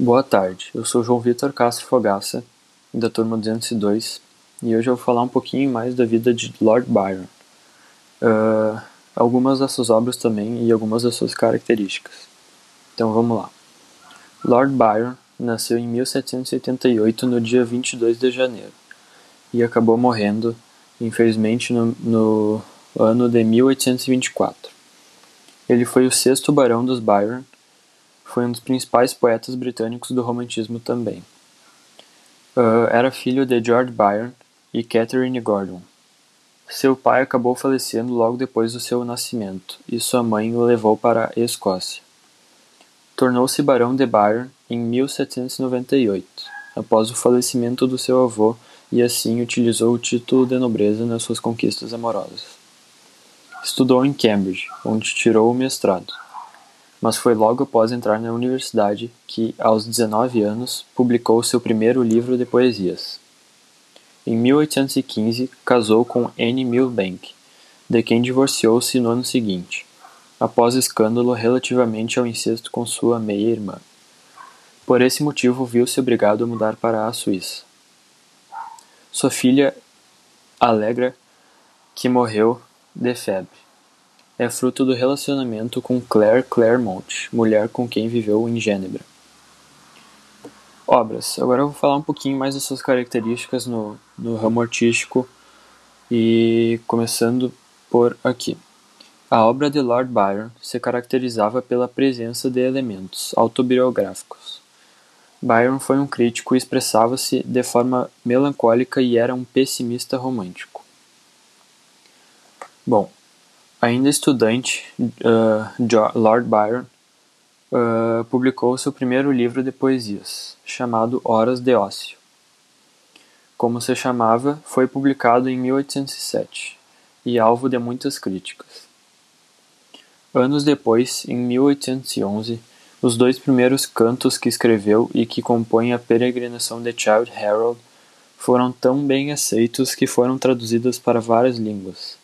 Boa tarde, eu sou João Vitor Castro Fogaça, da turma 202, e hoje eu vou falar um pouquinho mais da vida de Lord Byron, uh, algumas das suas obras também e algumas das suas características. Então vamos lá. Lord Byron nasceu em 1788, no dia 22 de janeiro, e acabou morrendo, infelizmente, no, no ano de 1824. Ele foi o sexto barão dos Byron foi um dos principais poetas britânicos do romantismo também. Uh, era filho de George Byron e Catherine Gordon. Seu pai acabou falecendo logo depois do seu nascimento, e sua mãe o levou para a Escócia. Tornou-se barão de Byron em 1798, após o falecimento do seu avô, e assim utilizou o título de nobreza nas suas conquistas amorosas. Estudou em Cambridge, onde tirou o mestrado mas foi logo após entrar na universidade que, aos 19 anos, publicou seu primeiro livro de poesias. Em 1815, casou com Anne Milbank, de quem divorciou-se no ano seguinte, após escândalo relativamente ao incesto com sua meia-irmã. Por esse motivo, viu-se obrigado a mudar para a Suíça. Sua filha, Alegra, que morreu de febre é fruto do relacionamento com Claire Claremont, mulher com quem viveu em Gênebra. Obras. Agora eu vou falar um pouquinho mais das suas características no, no ramo artístico e começando por aqui. A obra de Lord Byron se caracterizava pela presença de elementos autobiográficos. Byron foi um crítico e expressava-se de forma melancólica e era um pessimista romântico. Bom, Ainda estudante, uh, Lord Byron uh, publicou seu primeiro livro de poesias, chamado Horas de Ócio. Como se chamava, foi publicado em 1807 e alvo de muitas críticas. Anos depois, em 1811, os dois primeiros cantos que escreveu e que compõem a peregrinação de Child Harold foram tão bem aceitos que foram traduzidos para várias línguas.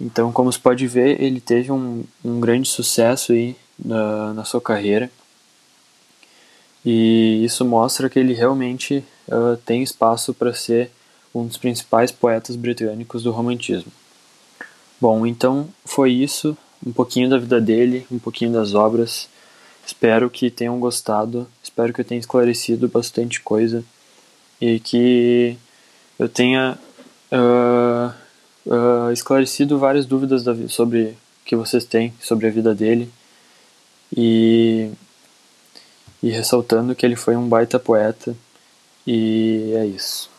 Então, como se pode ver, ele teve um, um grande sucesso aí na, na sua carreira. E isso mostra que ele realmente uh, tem espaço para ser um dos principais poetas britânicos do romantismo. Bom, então foi isso, um pouquinho da vida dele, um pouquinho das obras. Espero que tenham gostado, espero que eu tenha esclarecido bastante coisa e que eu tenha uh, uh, esclarecido várias dúvidas da, sobre que vocês têm sobre a vida dele e, e ressaltando que ele foi um baita poeta e é isso.